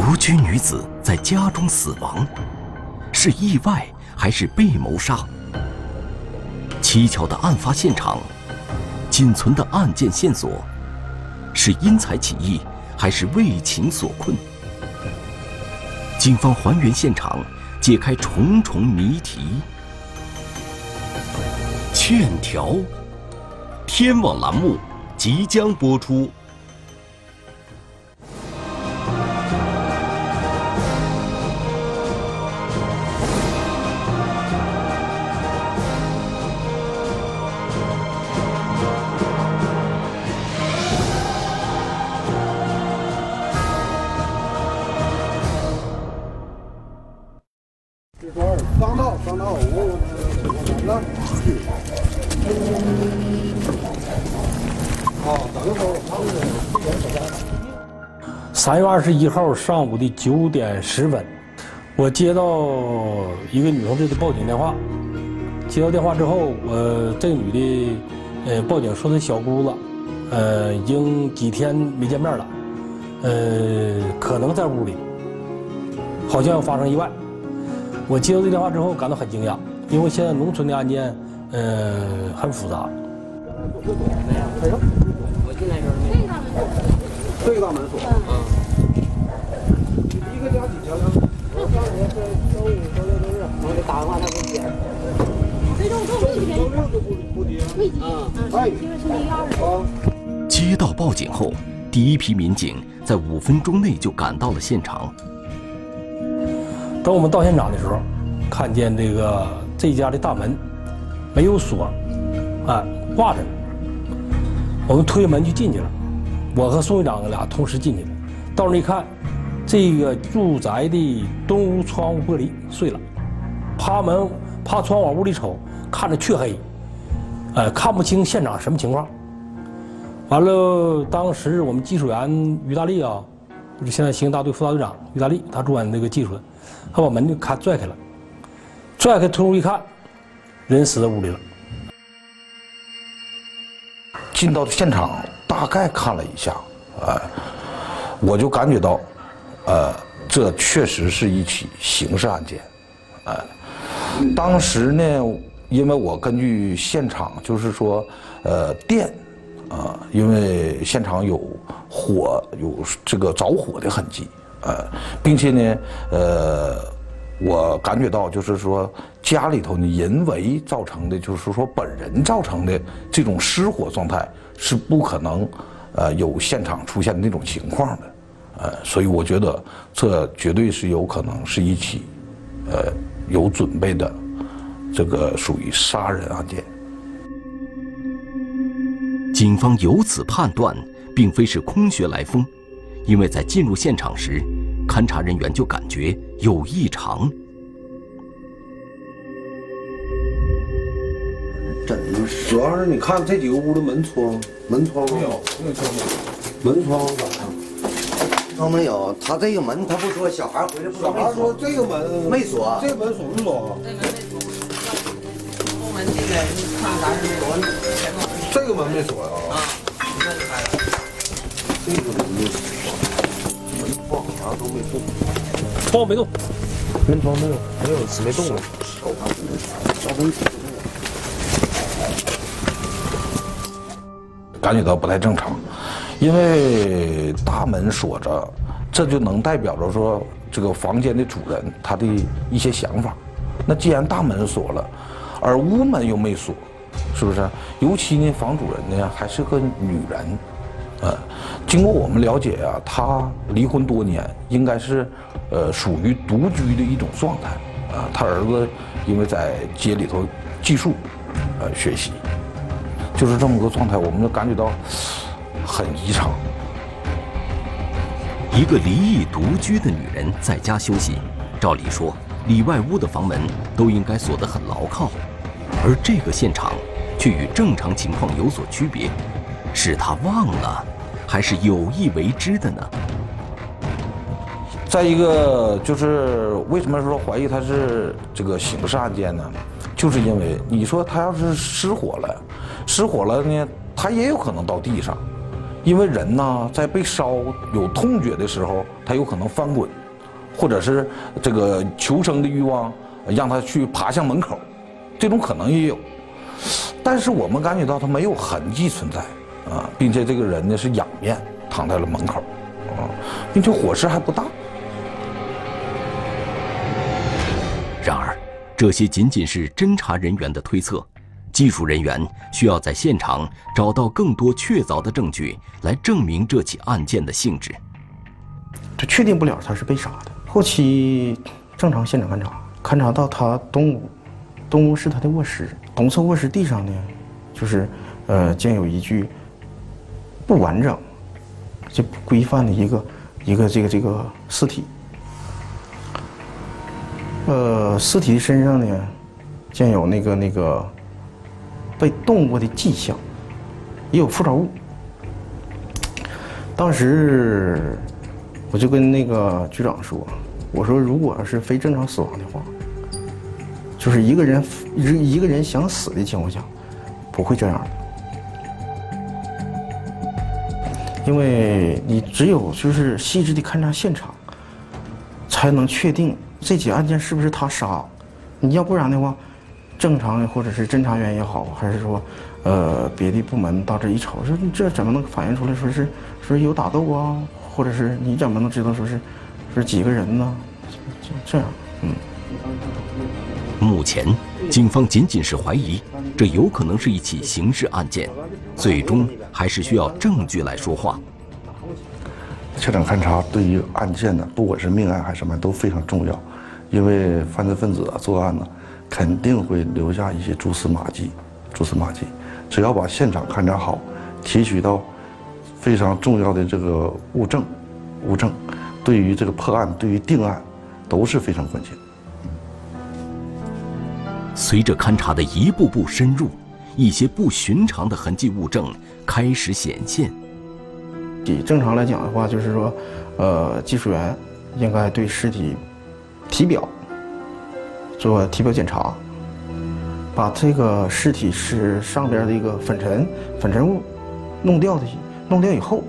独居女子在家中死亡，是意外还是被谋杀？蹊跷的案发现场，仅存的案件线索，是因财起意还是为情所困？警方还原现场，解开重重谜题。欠条，天网栏目即将播出。十一号上午的九点十分，我接到一个女同志的报警电话。接到电话之后，我这个女的，呃，报警说她小姑子，呃，已经几天没见面了，呃，可能在屋里，好像要发生意外。我接到这电话之后，感到很惊讶，因为现在农村的案件，呃，很复杂。我进来时候没有。这个大门锁。嗯接。到报警后，第一批民警在五分钟内就赶到了现场。等我们到现场的时候，看见这个这家的大门没有锁，啊，挂着。我们推门就进去了，我和宋队长俩同时进去了。到那一看，这个住宅的东屋窗户玻璃碎了，趴门趴窗往屋里瞅，看着黢黑，呃，看不清现场什么情况。完了，当时我们技术员于大力啊，就是现在刑警大队副大队长于大力，他主管那个技术的。他把门就开拽开了，拽开推入一看，人死在屋里了。进到现场，大概看了一下，呃，我就感觉到，呃，这确实是一起刑事案件，呃，当时呢，因为我根据现场就是说，呃，电，啊，因为现场有火，有这个着火的痕迹。呃，并且呢，呃，我感觉到就是说家里头呢人为造成的，就是说本人造成的这种失火状态是不可能，呃，有现场出现的那种情况的，呃，所以我觉得这绝对是有可能是一起，呃，有准备的，这个属于杀人案件。警方由此判断，并非是空穴来风。因为在进入现场时，勘查人员就感觉有异常。真的，主要是你看这几个屋的门窗，门窗没有，没有窗户，门窗咋样？都没有。他这个门，他不说小孩回来不小孩说这个门没锁，这个门锁不锁？这门没锁。这个门没锁呀？啊，你看开了。这个门没锁。门窗啥都没动，窗户没动，门窗没有，没有没动了。感觉到不太正常，因为大门锁着，这就能代表着说这个房间的主人他的一些想法。那既然大门锁了，而屋门又没锁，是不是？尤其呢，房主人呢还是个女人。呃，经过我们了解啊，他离婚多年，应该是，呃，属于独居的一种状态。啊，他儿子因为在街里头寄宿，呃，学习，就是这么个状态，我们就感觉到很异常。一个离异独居的女人在家休息，照理说里外屋的房门都应该锁得很牢靠，而这个现场却与正常情况有所区别。是他忘了，还是有意为之的呢？再一个就是为什么说怀疑他是这个刑事案件呢？就是因为你说他要是失火了，失火了呢，他也有可能到地上，因为人呢在被烧有痛觉的时候，他有可能翻滚，或者是这个求生的欲望让他去爬向门口，这种可能也有。但是我们感觉到他没有痕迹存在啊，并且这个人呢是仰面躺在了门口啊，并且火势还不大。然而，这些仅仅是侦查人员的推测，技术人员需要在现场找到更多确凿的证据来证明这起案件的性质。这确定不了他是被杀的。后期正常现场勘查，勘查到他东屋，东屋是他的卧室，东侧卧室地上呢，就是呃见有一具不完整、就不规范的一个一个这个这个尸体。呃，尸体身上呢，见有那个那个被动过的迹象，也有附着物。当时我就跟那个局长说：“我说，如果要是非正常死亡的话，就是一个人一一个人想死的情况下，不会这样的，因为你只有就是细致的勘察现场，才能确定。”这起案件是不是他杀？你要不然的话，正常的或者是侦查员也好，还是说，呃，别的部门到这一瞅，说你这怎么能反映出来说是说有打斗啊？或者是你怎么能知道说是是几个人呢？这样，嗯。目前，警方仅仅是怀疑，这有可能是一起刑事案件，最终还是需要证据来说话。现场勘查对于案件呢，不管是命案还是什么，都非常重要。因为犯罪分子啊作案呢，肯定会留下一些蛛丝马迹，蛛丝马迹。只要把现场勘查好，提取到非常重要的这个物证，物证，对于这个破案、对于定案都是非常关键。随着勘查的一步步深入，一些不寻常的痕迹物证开始显现。比正常来讲的话，就是说，呃，技术员应该对尸体体表做体表检查，把这个尸体是上边的一个粉尘、粉尘物弄掉的，弄掉以后，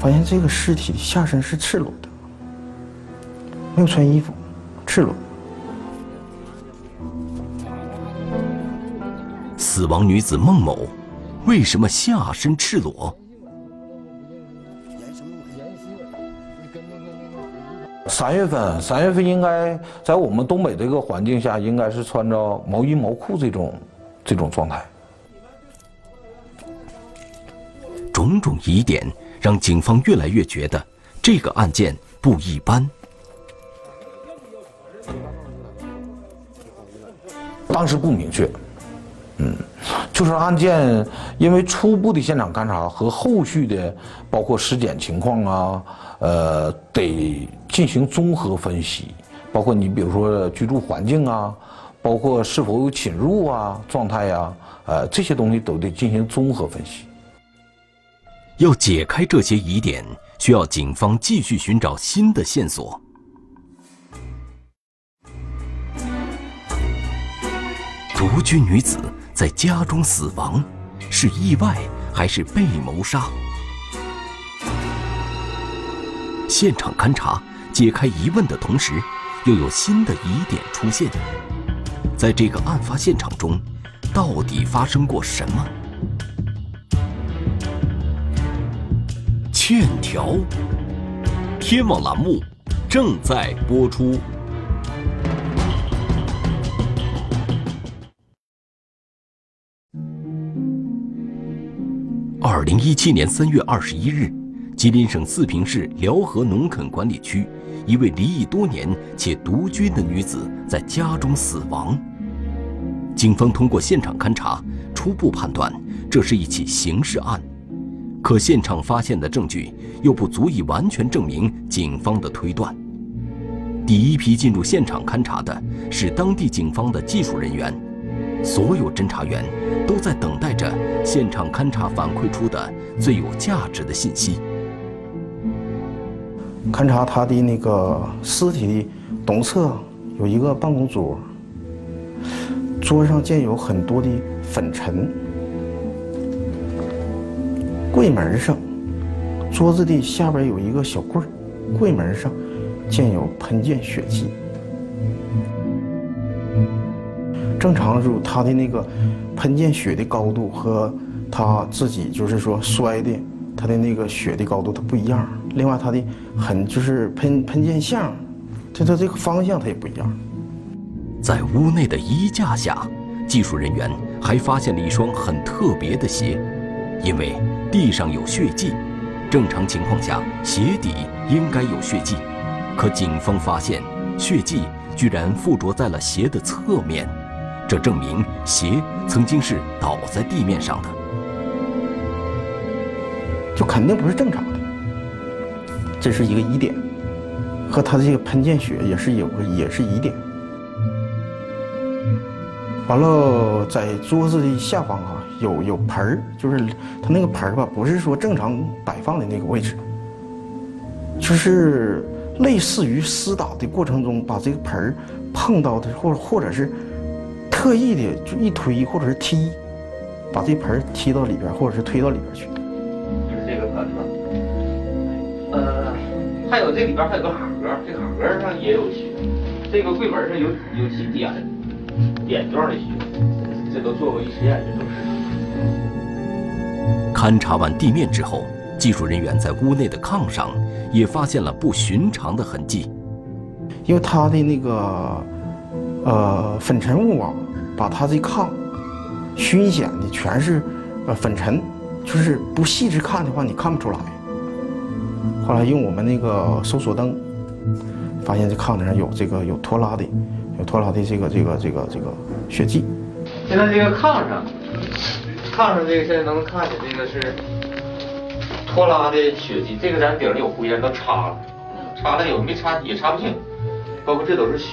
发现这个尸体的下身是赤裸的，没有穿衣服，赤裸。死亡女子孟某为什么下身赤裸？三月份，三月份应该在我们东北这个环境下，应该是穿着毛衣毛裤这种这种状态。种种疑点让警方越来越觉得这个案件不一般。当时不明确，嗯，就是案件因为初步的现场勘查和后续的包括尸检情况啊。呃，得进行综合分析，包括你比如说居住环境啊，包括是否有侵入啊状态呀，呃，这些东西都得进行综合分析。要解开这些疑点，需要警方继续寻找新的线索。独居女子在家中死亡，是意外还是被谋杀？现场勘查解开疑问的同时，又有新的疑点出现。在这个案发现场中，到底发生过什么？欠条，天网栏目正在播出。二零一七年三月二十一日。吉林省四平市辽河农垦管理区，一位离异多年且独居的女子在家中死亡。警方通过现场勘查，初步判断这是一起刑事案，可现场发现的证据又不足以完全证明警方的推断。第一批进入现场勘查的是当地警方的技术人员，所有侦查员都在等待着现场勘查反馈出的最有价值的信息。勘察他的那个尸体的东侧有一个办公桌，桌上见有很多的粉尘。柜门上桌子的下边有一个小柜，柜门上见有喷溅血迹。正常时候，他的那个喷溅血的高度和他自己就是说摔的，他的那个血的高度它不一样。另外，他的很就是喷喷溅项，它它这个方向它也不一样。在屋内的衣架下，技术人员还发现了一双很特别的鞋，因为地上有血迹，正常情况下鞋底应该有血迹，可警方发现血迹居然附着在了鞋的侧面。这证明鞋曾经是倒在地面上的，就肯定不是正常的。这是一个疑点，和他这个喷溅血也是有个也是疑点。完了，在桌子的下方啊，有有盆儿，就是他那个盆儿吧，不是说正常摆放的那个位置，就是类似于厮打的过程中把这个盆儿碰到的，或或者是。特意的就一推或者是踢，把这盆踢到里边，或者是推到里边去。就是这个盆子，呃，还有这里边还有个卡盒，这卡盒上也有血，这个柜门上有有几点点状的血，这都做过一实验，这都是。勘察完地面之后，技术人员在屋内的炕上也发现了不寻常的痕迹，因为他的那个呃粉尘物啊。把他这炕熏显的全是呃粉尘，就是不细致看的话，你看不出来。后来用我们那个搜索灯，发现这炕顶上有这个有拖拉的，有拖拉的这个这个这个这个血迹。现在这个炕上，炕上这个现在能看见这个是拖拉的血迹，这个咱顶上有灰，都擦了，擦了有没擦也擦不清，包括这都是血，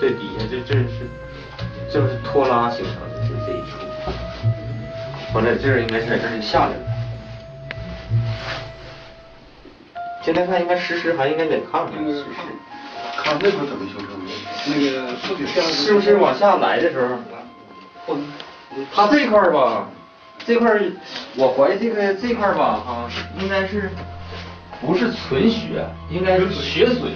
这底下这这是。就是拖拉形成的，就这一处。完了，这儿应该是在这里下来了。现在看应该实时还应该得看看实时。看那块怎么形成的？那个是不是往下来的时候？他这块儿吧，这块儿我怀疑这个这块儿吧，哈，应该是不是纯血，应该是血水。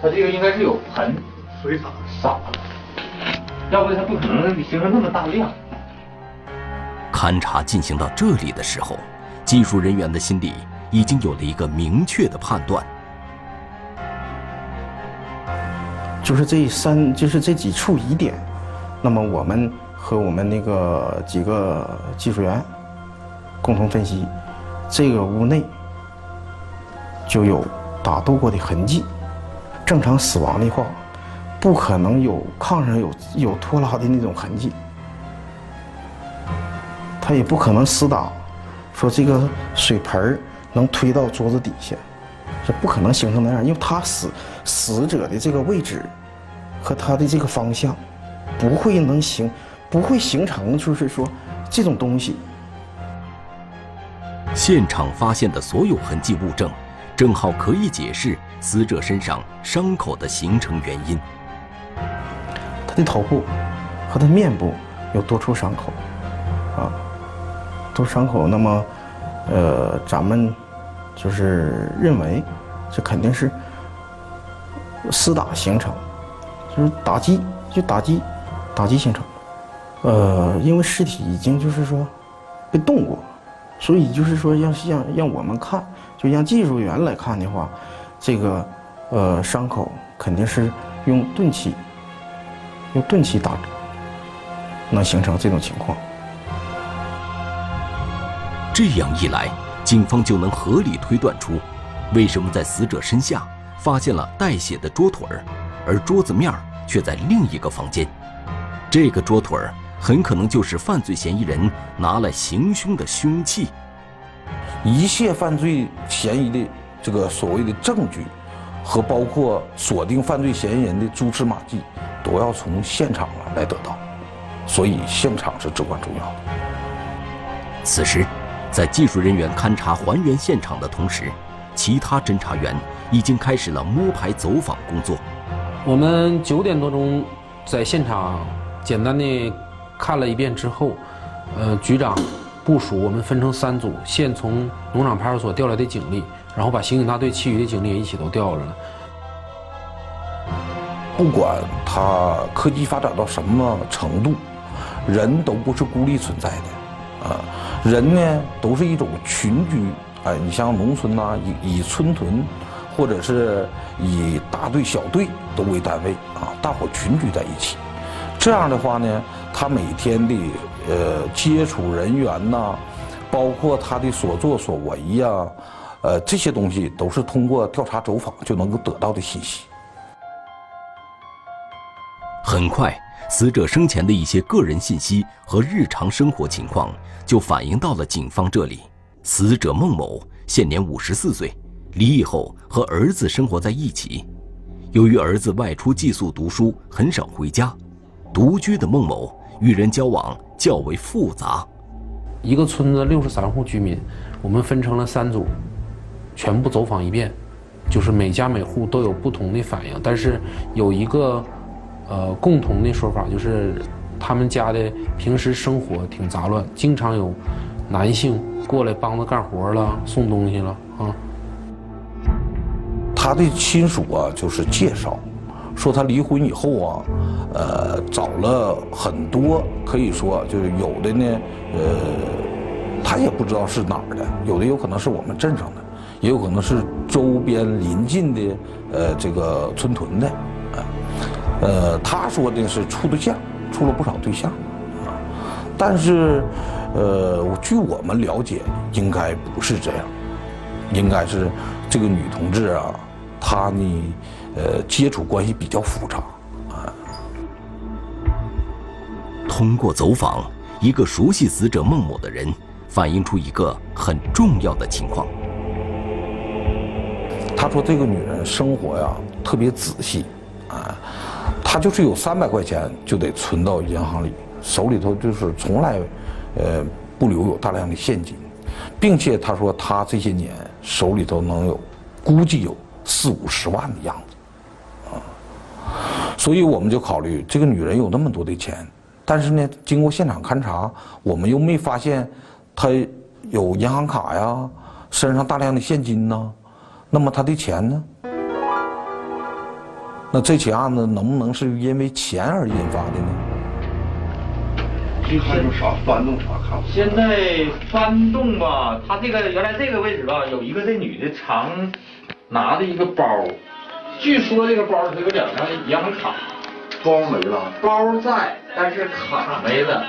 它这个应该是有盆水洒洒了。要不它不可能形成那么大量。勘察进行到这里的时候，技术人员的心里已经有了一个明确的判断，就是这三，就是这几处疑点。那么我们和我们那个几个技术员共同分析，这个屋内就有打斗过的痕迹。正常死亡的话。不可能有炕上有有拖拉的那种痕迹，他也不可能厮打，说这个水盆能推到桌子底下，这不可能形成那样，因为他死死者的这个位置和他的这个方向，不会能形不会形成，就是说这种东西。现场发现的所有痕迹物证，正好可以解释死者身上伤口的形成原因。他的头部和他面部有多处伤口，啊，多伤口。那么，呃，咱们就是认为这肯定是厮打形成，就是打击，就打击，打击形成。呃，因为尸体已经就是说被动过，所以就是说要让让我们看，就让技术员来看的话，这个呃伤口肯定是用钝器。用钝器打，能形成这种情况。这样一来，警方就能合理推断出，为什么在死者身下发现了带血的桌腿儿，而桌子面儿却在另一个房间。这个桌腿儿很可能就是犯罪嫌疑人拿来行凶的凶器。一切犯罪嫌疑的这个所谓的证据，和包括锁定犯罪嫌疑人的蛛丝马迹。都要从现场来得到，所以现场是至关重要的。此时，在技术人员勘查还原现场的同时，其他侦查员已经开始了摸排走访工作。我们九点多钟在现场简单的看了一遍之后，呃，局长部署我们分成三组，先从农场派出所调来的警力然后把刑警大队其余的警力也一起都调了。不管他科技发展到什么程度，人都不是孤立存在的，啊，人呢都是一种群居，哎，你像农村呐，以以村屯，或者是以大队小队都为单位啊，大伙群居在一起，这样的话呢，他每天的呃接触人员呐，包括他的所作所为呀，呃这些东西都是通过调查走访就能够得到的信息。很快，死者生前的一些个人信息和日常生活情况就反映到了警方这里。死者孟某现年五十四岁，离异后和儿子生活在一起。由于儿子外出寄宿读书，很少回家，独居的孟某与人交往较为复杂。一个村子六十三户居民，我们分成了三组，全部走访一遍，就是每家每户都有不同的反应，但是有一个。呃，共同的说法就是，他们家的平时生活挺杂乱，经常有男性过来帮着干活了、送东西了啊。他的亲属啊，就是介绍说他离婚以后啊，呃，找了很多，可以说就是有的呢，呃，他也不知道是哪儿的，有的有可能是我们镇上的，也有可能是周边邻近的呃这个村屯的。呃，他说的是处对象，处了不少对象，啊，但是，呃，据我们了解，应该不是这样，应该是这个女同志啊，她呢，呃，接触关系比较复杂，啊。通过走访，一个熟悉死者孟某的人反映出一个很重要的情况。他说这个女人生活呀特别仔细，啊。他就是有三百块钱就得存到银行里，手里头就是从来，呃，不留有大量的现金，并且他说他这些年手里头能有，估计有四五十万的样子，啊，所以我们就考虑这个女人有那么多的钱，但是呢，经过现场勘查，我们又没发现她有银行卡呀，身上大量的现金呢，那么她的钱呢？那这起案子能不能是因为钱而引发的呢？这还有啥翻动啥看？现在翻动吧，他这个原来这个位置吧，有一个这女的常拿的一个包，据说这个包里头有两张银行卡，包没了，包在，但是卡没了，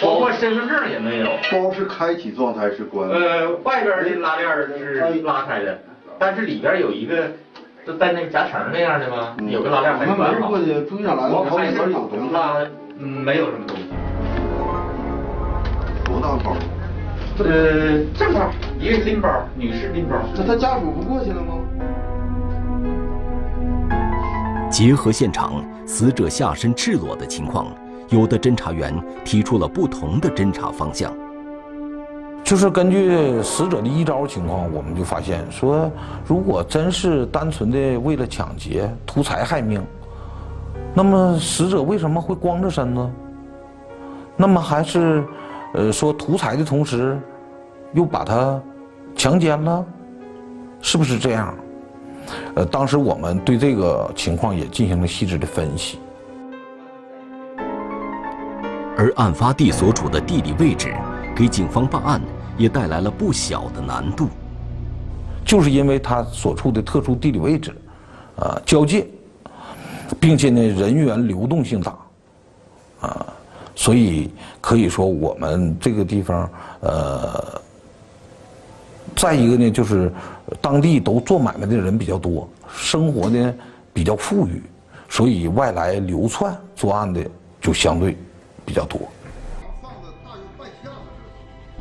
包括身份证也没有。包是开启状态是关？呃，外边的拉链是拉开的，但是里边有一个。就带那个夹层那样的吗？有个拉链没关好。我们过去下来我还是有东西。嗯，没有什么东西。多大包？呃，正包，一个拎包，女士拎包。那他家属不过去了吗？结合现场死者下身赤裸的情况，有的侦查员提出了不同的侦查方向。就是根据死者的一招情况，我们就发现说，如果真是单纯的为了抢劫、图财害命，那么死者为什么会光着身子？那么还是，呃，说图财的同时，又把他强奸了，是不是这样？呃，当时我们对这个情况也进行了细致的分析。而案发地所处的地理位置。给警方办案也带来了不小的难度，就是因为他所处的特殊地理位置，啊，交界，并且呢人员流动性大，啊，所以可以说我们这个地方，呃，再一个呢就是当地都做买卖的人比较多，生活呢比较富裕，所以外来流窜作案的就相对比较多。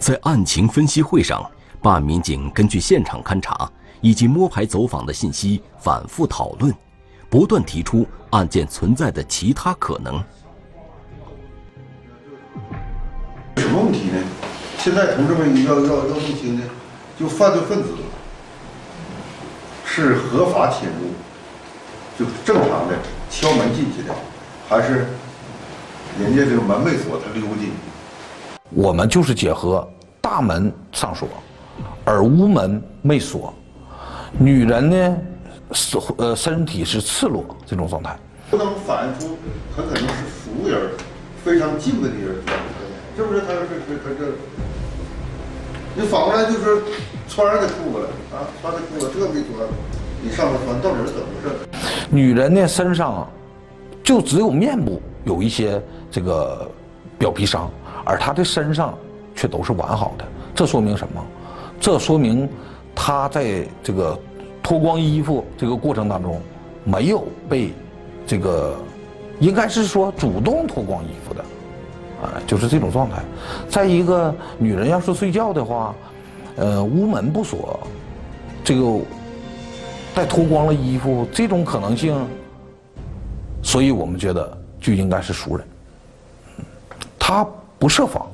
在案情分析会上，办案民警根据现场勘查以及摸排走访的信息反复讨论，不断提出案件存在的其他可能。什么问题呢？现在同志们要要要弄清呢，就犯罪分子是合法侵入，就正常的敲门进去的，还是人家这个门没锁他溜进去？我们就是结合大门上锁，而屋门没锁，女人呢，是呃身体是赤裸这种状态，不能反映出很可能是熟人，非常近的人，是不是？他是是他这，你反过来就是穿上的裤子了啊，穿的裤子这没穿，你上面穿到底是怎么回事？女人呢身上就只有面部有一些这个表皮伤，而她的身上却都是完好的，这说明什么？这说明他在这个脱光衣服这个过程当中，没有被这个应该是说主动脱光衣服的，啊，就是这种状态。再一个，女人要是睡觉的话，呃，屋门不锁，这个再脱光了衣服这种可能性，所以我们觉得就应该是熟人，他不设防。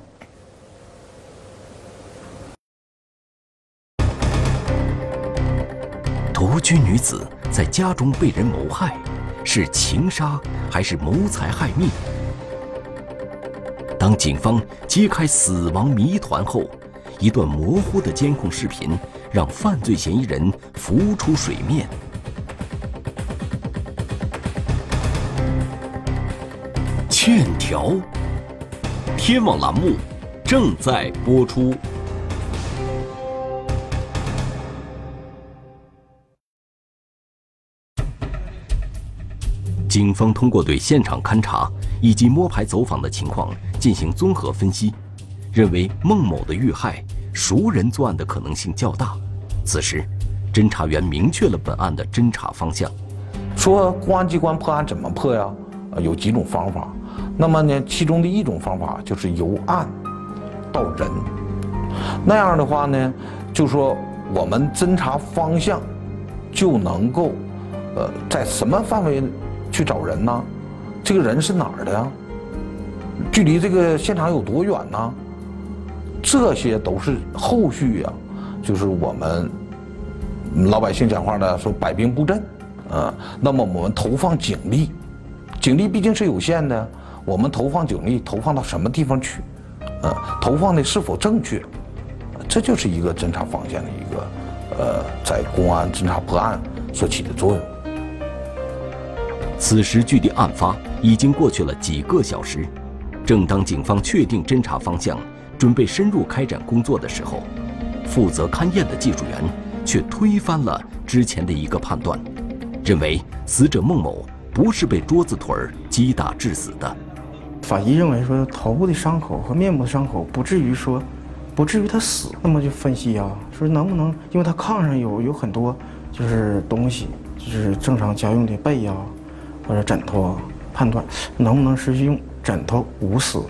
独居女子在家中被人谋害，是情杀还是谋财害命？当警方揭开死亡谜团后，一段模糊的监控视频让犯罪嫌疑人浮出水面。欠条，天网栏目正在播出。警方通过对现场勘查以及摸排走访的情况进行综合分析，认为孟某的遇害熟人作案的可能性较大。此时，侦查员明确了本案的侦查方向。说公安机关破案怎么破呀？有几种方法。那么呢，其中的一种方法就是由案到人。那样的话呢，就说我们侦查方向就能够，呃，在什么范围去找人呢？这个人是哪儿的呀？距离这个现场有多远呢？这些都是后续呀，就是我们老百姓讲话呢说摆兵布阵，啊，那么我们投放警力，警力毕竟是有限的。我们投放警力投放到什么地方去？啊，投放的是否正确？这就是一个侦查方向的一个，呃，在公安侦查破案所起的作用。此时距离案发已经过去了几个小时，正当警方确定侦查方向，准备深入开展工作的时候，负责勘验的技术员却推翻了之前的一个判断，认为死者孟某不是被桌子腿儿击打致死的。法医认为说头部的伤口和面部的伤口不至于说，不至于他死，那么就分析啊，说能不能因为他炕上有有很多就是东西，就是正常家用的被呀或者枕头啊，判断能不能是用枕头捂死，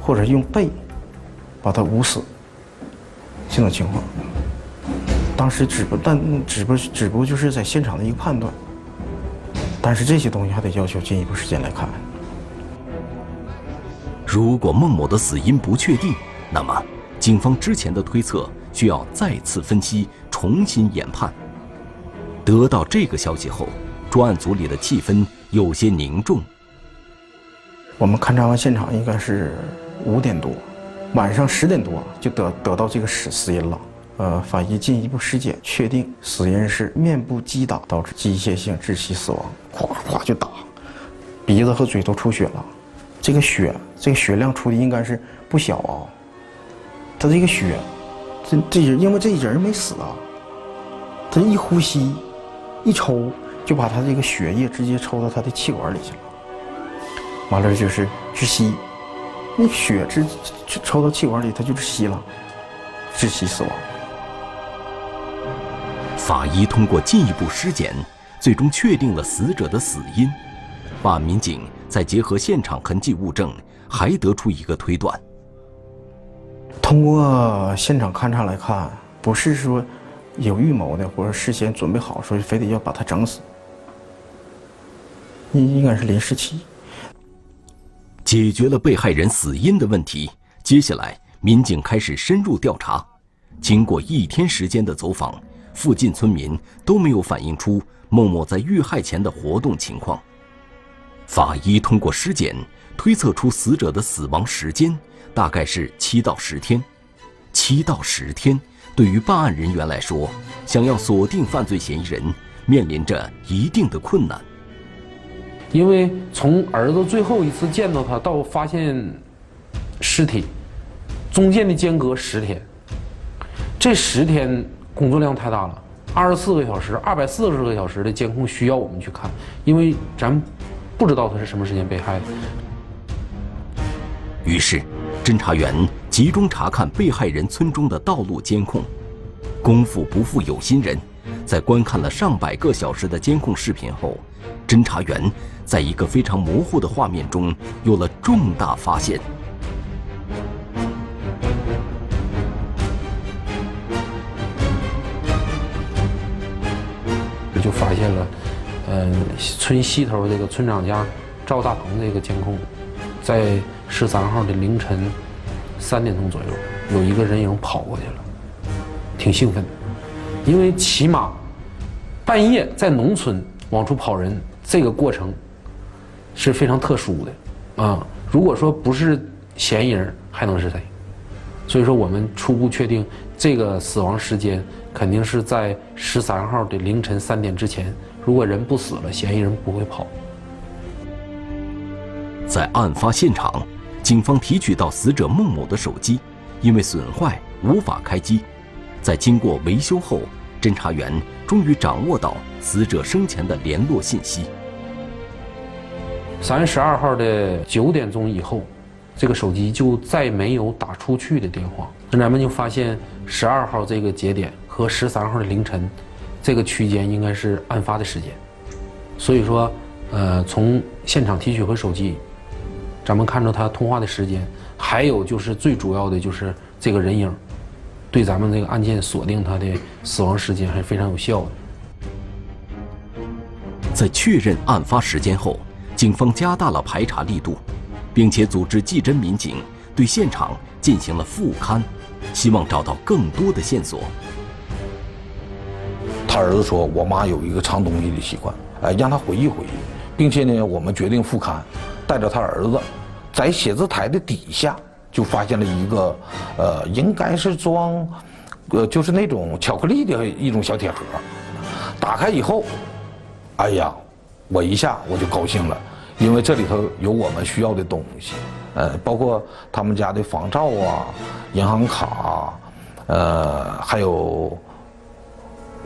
或者用被把他捂死，这种情况。当时只不但只不只不过就是在现场的一个判断，但是这些东西还得要求进一步时间来看。如果孟某的死因不确定，那么警方之前的推测需要再次分析、重新研判。得到这个消息后，专案组里的气氛有些凝重。我们勘察完现场应该是五点多，晚上十点多就得得到这个死死因了。呃，法医进一步尸检确定死因是面部击打导致机械性窒息死亡，咵咵就打，鼻子和嘴都出血了。这个血，这个血量出的应该是不小啊。他这个血，这这人因为这人没死啊，他一呼吸，一抽就把他这个血液直接抽到他的气管里去了，完了就是窒息，那血直抽到气管里，他就窒息了，窒息死亡。法医通过进一步尸检，最终确定了死者的死因。办案民警再结合现场痕迹物证，还得出一个推断：通过现场勘查来看，不是说有预谋的，或者事先准备好，说非得要把他整死，应应该是临时起意。解决了被害人死因的问题，接下来民警开始深入调查。经过一天时间的走访，附近村民都没有反映出孟某在遇害前的活动情况。法医通过尸检推测出死者的死亡时间大概是七到十天，七到十天对于办案人员来说，想要锁定犯罪嫌疑人，面临着一定的困难。因为从儿子最后一次见到他到发现尸体，中间的间隔十天，这十天工作量太大了，二十四个小时、二百四十个小时的监控需要我们去看，因为咱不知道他是什么时间被害的。于是，侦查员集中查看被害人村中的道路监控。功夫不负有心人，在观看了上百个小时的监控视频后，侦查员在一个非常模糊的画面中有了重大发现。就发现了，嗯，村西头这个村长家赵大鹏这个监控，在十三号的凌晨三点钟左右，有一个人影跑过去了，挺兴奋的，因为起码半夜在农村往出跑人，这个过程是非常特殊的，啊，如果说不是嫌疑人，还能是谁？所以说，我们初步确定这个死亡时间肯定是在十三号的凌晨三点之前。如果人不死了，嫌疑人不会跑。在案发现场，警方提取到死者孟某的手机，因为损坏无法开机。在经过维修后，侦查员终于掌握到死者生前的联络信息。三月十二号的九点钟以后。这个手机就再没有打出去的电话，侦查们就发现十二号这个节点和十三号的凌晨，这个区间应该是案发的时间。所以说，呃，从现场提取回手机，咱们看着他通话的时间，还有就是最主要的就是这个人影，对咱们这个案件锁定他的死亡时间还是非常有效的。在确认案发时间后，警方加大了排查力度。并且组织技侦民警对现场进行了复勘，希望找到更多的线索。他儿子说：“我妈有一个藏东西的习惯，哎，让他回忆回忆，并且呢，我们决定复勘，带着他儿子，在写字台的底下就发现了一个，呃，应该是装，呃，就是那种巧克力的一种小铁盒。打开以后，哎呀，我一下我就高兴了。”因为这里头有我们需要的东西，呃，包括他们家的房照啊、银行卡，呃，还有，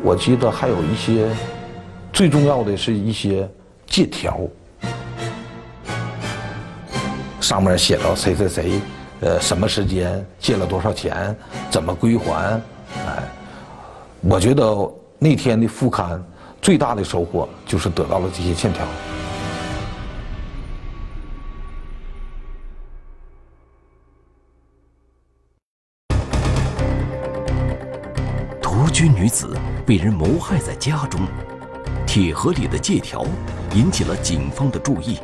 我记得还有一些，最重要的是一些借条，上面写到谁谁谁，呃，什么时间借了多少钱，怎么归还，哎，我觉得那天的复刊最大的收获就是得到了这些欠条。女子被人谋害在家中，铁盒里的借条引起了警方的注意。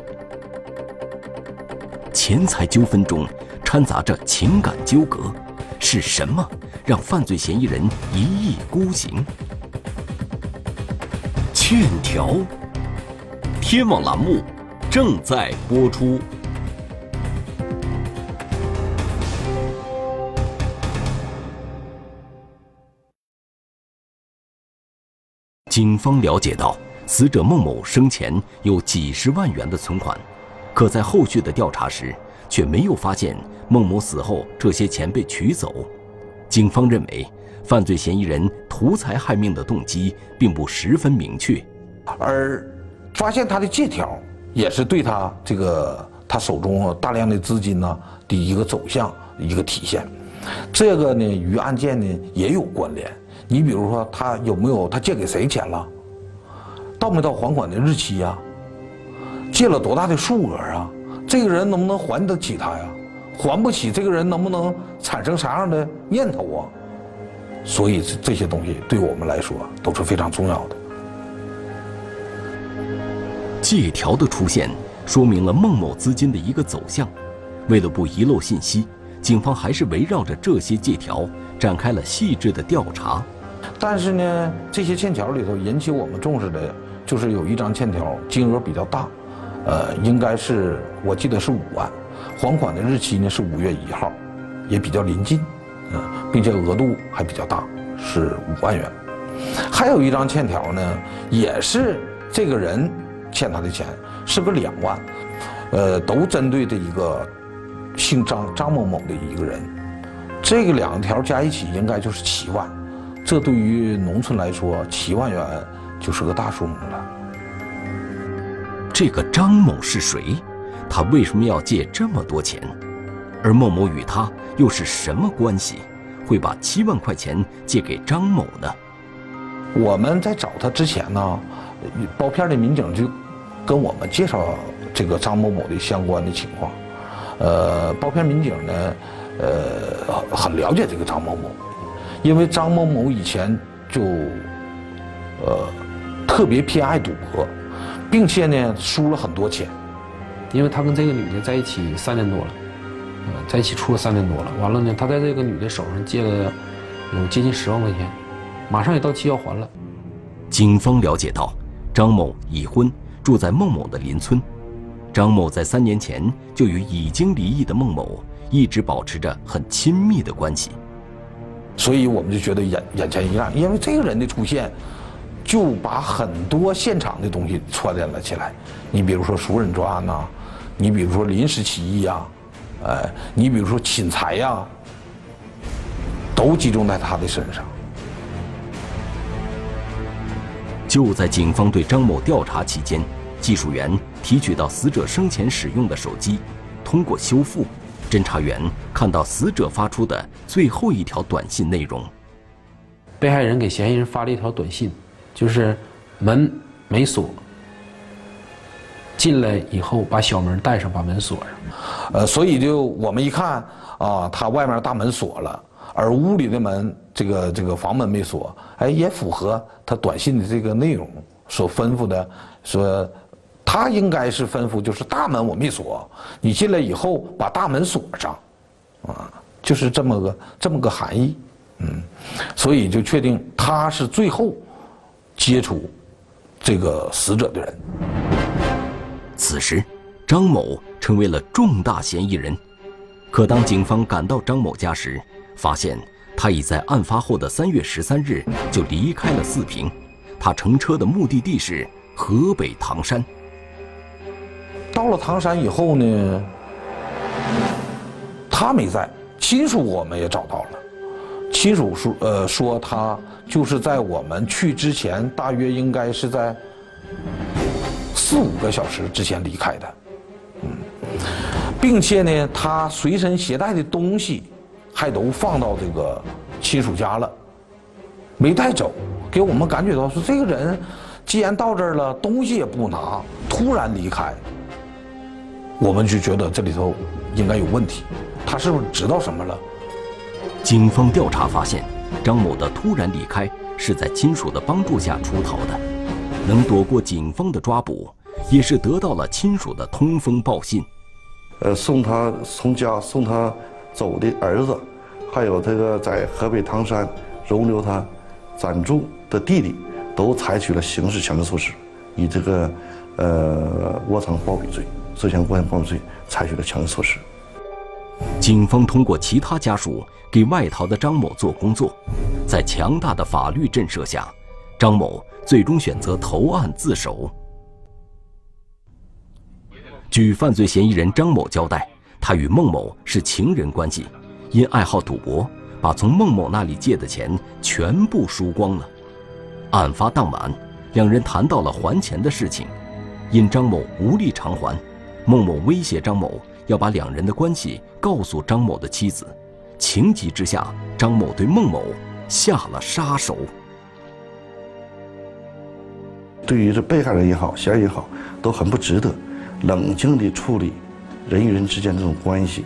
钱财纠纷中掺杂着情感纠葛，是什么让犯罪嫌疑人一意孤行？欠条，天网栏目正在播出。警方了解到，死者孟某生前有几十万元的存款，可在后续的调查时，却没有发现孟某死后这些钱被取走。警方认为，犯罪嫌疑人图财害命的动机并不十分明确，而发现他的借条，也是对他这个他手中大量的资金呢的一个走向一个体现。这个呢，与案件呢也有关联。你比如说，他有没有他借给谁钱了？到没到还款的日期呀？借了多大的数额啊？这个人能不能还得起他呀？还不起，这个人能不能产生啥样的念头啊？所以这些东西对我们来说都是非常重要的。借条的出现，说明了孟某资金的一个走向。为了不遗漏信息，警方还是围绕着这些借条展开了细致的调查。但是呢，这些欠条里头引起我们重视的，就是有一张欠条金额比较大，呃，应该是我记得是五万，还款的日期呢是五月一号，也比较临近，嗯，并且额度还比较大，是五万元。还有一张欠条呢，也是这个人欠他的钱，是个两万，呃，都针对这一个姓张张某某的一个人，这个两条加一起应该就是七万，这对于农村来说，七万元就是个大数目了。这个张某是谁？他为什么要借这么多钱？而孟某与他又是什么关系？会把七万块钱借给张某呢？我们在找他之前呢，包片的民警就跟我们介绍这个张某某的相关的情况。呃，包片民警呢，呃，很了解这个张某某，因为张某某以前就呃特别偏爱赌博，并且呢输了很多钱。因为他跟这个女的在一起三年多了，呃，在一起处了三年多了。完了呢，他在这个女的手上借了有接近十万块钱，马上也到期要还了。警方了解到，张某已婚，住在孟某的邻村。张某在三年前就与已经离异的孟某一直保持着很亲密的关系，所以我们就觉得眼眼前一亮，因为这个人的出现，就把很多现场的东西串联了起来。你比如说熟人作案呐。你比如说临时起意呀，呃，你比如说侵财呀，都集中在他的身上。就在警方对张某调查期间，技术员提取到死者生前使用的手机，通过修复，侦查员看到死者发出的最后一条短信内容。被害人给嫌疑人发了一条短信，就是门没锁。进来以后，把小门带上，把门锁上。呃，所以就我们一看啊，他外面大门锁了，而屋里的门，这个这个房门没锁，哎，也符合他短信的这个内容所吩咐的，说他应该是吩咐就是大门我没锁，你进来以后把大门锁上，啊，就是这么个这么个含义，嗯，所以就确定他是最后接触这个死者的人。此时，张某成为了重大嫌疑人。可当警方赶到张某家时，发现他已在案发后的三月十三日就离开了四平。他乘车的目的地是河北唐山。到了唐山以后呢，他没在，亲属我们也找到了。亲属说，呃，说他就是在我们去之前，大约应该是在。四五个小时之前离开的，嗯，并且呢，他随身携带的东西还都放到这个亲属家了，没带走，给我们感觉到说这个人既然到这儿了，东西也不拿，突然离开，我们就觉得这里头应该有问题，他是不是知道什么了？警方调查发现，张某的突然离开是在亲属的帮助下出逃的，能躲过警方的抓捕。也是得到了亲属的通风报信，呃，送他从家送他走的儿子，还有这个在河北唐山容留他暂住的弟弟，都采取了刑事强制措施，以这个呃窝藏包庇罪，涉嫌窝藏包庇罪采取了强制措施。警方通过其他家属给外逃的张某做工作，在强大的法律震慑下，张某最终选择投案自首。据犯罪嫌疑人张某交代，他与孟某是情人关系，因爱好赌博，把从孟某那里借的钱全部输光了。案发当晚，两人谈到了还钱的事情，因张某无力偿还，孟某威胁张某要把两人的关系告诉张某的妻子。情急之下，张某对孟某下了杀手。对于这被害人也好，嫌疑人也好，都很不值得。冷静地处理人与人之间这种关系，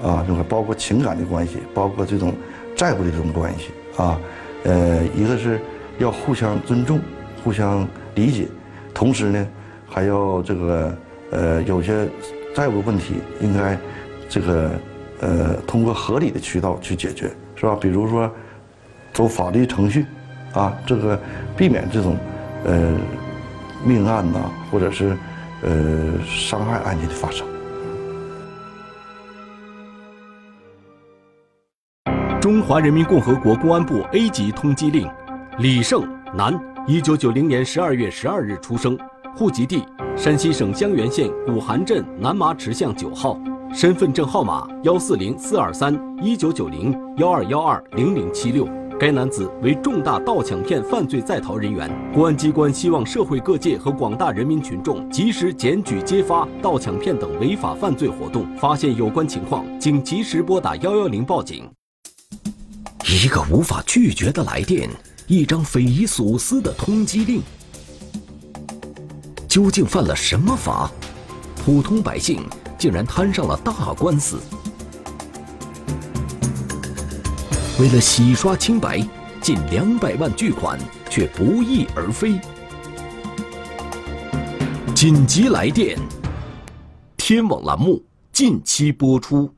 啊，这个包括情感的关系，包括这种债务的这种关系，啊，呃，一个是要互相尊重、互相理解，同时呢，还要这个呃，有些债务问题应该这个呃，通过合理的渠道去解决，是吧？比如说走法律程序，啊，这个避免这种呃命案呐，或者是。呃，伤害案件的发生。中华人民共和国公安部 A 级通缉令：李胜，男，一九九零年十二月十二日出生，户籍地山西省襄垣县古韩镇南麻池巷九号，身份证号码幺四零四二三一九九零幺二幺二零零七六。该男子为重大盗抢骗犯罪在逃人员，公安机关希望社会各界和广大人民群众及时检举揭发盗抢骗等违法犯罪活动，发现有关情况，请及时拨打幺幺零报警。一个无法拒绝的来电，一张匪夷所思的通缉令，究竟犯了什么法？普通百姓竟然摊上了大官司。为了洗刷清白，近两百万巨款却不翼而飞。紧急来电！天网栏目近期播出。